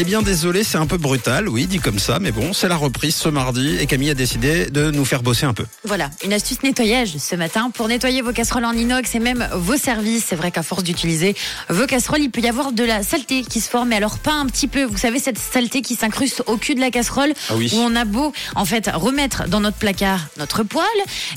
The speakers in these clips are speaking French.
Eh bien désolé, c'est un peu brutal, oui, dit comme ça, mais bon, c'est la reprise ce mardi et Camille a décidé de nous faire bosser un peu. Voilà, une astuce nettoyage ce matin pour nettoyer vos casseroles en inox et même vos services. C'est vrai qu'à force d'utiliser vos casseroles, il peut y avoir de la saleté qui se forme, mais alors pas un petit peu. Vous savez, cette saleté qui s'incruste au cul de la casserole, Ah oui. où on a beau en fait remettre dans notre placard notre poêle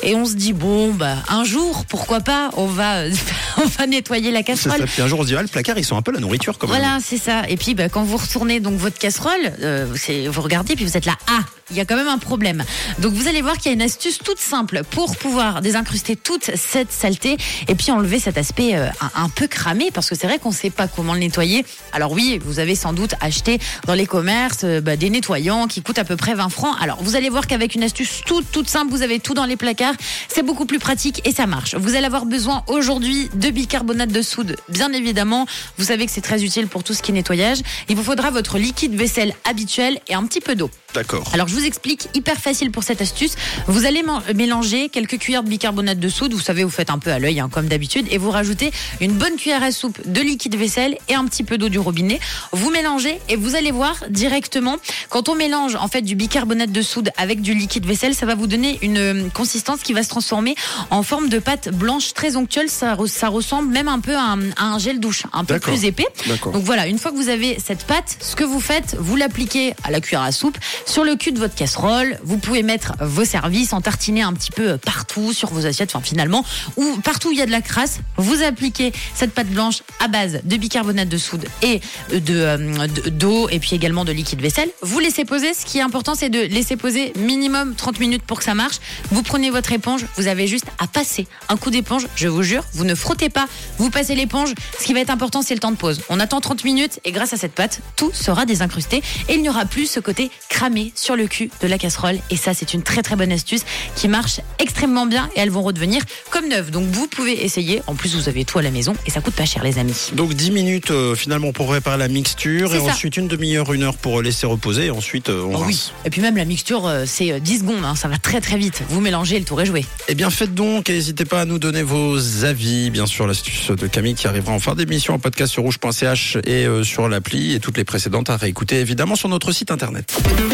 et on se dit bon bah un jour pourquoi pas on va on va nettoyer la casserole. ça. Puis un jour on se dit, ah, le placard, ils sont un peu la nourriture quand même. Voilà, c'est ça. Et puis, bah, quand vous retournez donc votre casserole, euh, vous regardez, puis vous êtes là, ah, il y a quand même un problème. Donc, vous allez voir qu'il y a une astuce toute simple pour pouvoir désincruster toute cette saleté et puis enlever cet aspect euh, un, un peu cramé, parce que c'est vrai qu'on ne sait pas comment le nettoyer. Alors oui, vous avez sans doute acheté dans les commerces euh, bah, des nettoyants qui coûtent à peu près 20 francs. Alors, vous allez voir qu'avec une astuce toute toute simple, vous avez tout dans les placards. C'est beaucoup plus pratique et ça marche. Vous allez avoir besoin aujourd'hui de bicarbonate de soude, bien évidemment. Vous savez que c'est très utile pour tout ce qui est nettoyage. Il vous faudra votre liquide vaisselle habituel et un petit peu d'eau. D'accord. Alors je vous explique, hyper facile pour cette astuce. Vous allez mélanger quelques cuillères de bicarbonate de soude, vous savez, vous faites un peu à l'œil hein, comme d'habitude, et vous rajoutez une bonne cuillère à soupe de liquide vaisselle et un petit peu d'eau du robinet. Vous mélangez et vous allez voir directement, quand on mélange en fait du bicarbonate de soude avec du liquide vaisselle, ça va vous donner une euh, consistance qui va se transformer en forme de pâte blanche très onctueuse. Ça, re- ça ressemble même un peu à un, à un gel douche, un peu plus épais. D'accord. Donc voilà, une fois que vous avez cette pâte, ce que vous faites, vous l'appliquez à la cuillère à soupe sur le cul de votre casserole. Vous pouvez mettre vos services, en tartiner un petit peu partout sur vos assiettes, enfin finalement, ou partout où il y a de la crasse, vous appliquez cette pâte blanche à base de bicarbonate de soude et de euh, de- d'eau et puis également de liquide vaisselle. Vous laissez poser. Ce qui est important, c'est de laisser poser minimum 30 minutes pour que ça marche. Vous prenez votre éponge, vous avez juste à passer un coup d'éponge. Je vous jure, vous ne frottez pas, vous passez l'éponge. Ce qui va être important, c'est le temps de pause. On attend 30 minutes et grâce à cette pâte, tout sera désincrusté et il n'y aura plus ce côté cramé sur le cul de la casserole. Et ça, c'est une très très bonne astuce qui marche extrêmement bien et elles vont redevenir comme neuves. Donc vous pouvez essayer. En plus, vous avez tout à la maison et ça coûte pas cher, les amis. Donc 10 minutes euh, finalement pour préparer la mixture et ça. ensuite une demi-heure, une heure pour laisser reposer et ensuite euh, on Oh rince. oui. Et puis même la mixture, euh, c'est euh, 10 secondes, hein, ça va très très vite. Vous mélangez, le tour est joué. Eh bien faites donc et n'hésitez pas à nous donner vos avis. Bien sûr l'astuce de Camille qui arrivera en fin d'émission en podcast sur rouge.ch et sur l'appli et toutes les précédentes à réécouter évidemment sur notre site internet.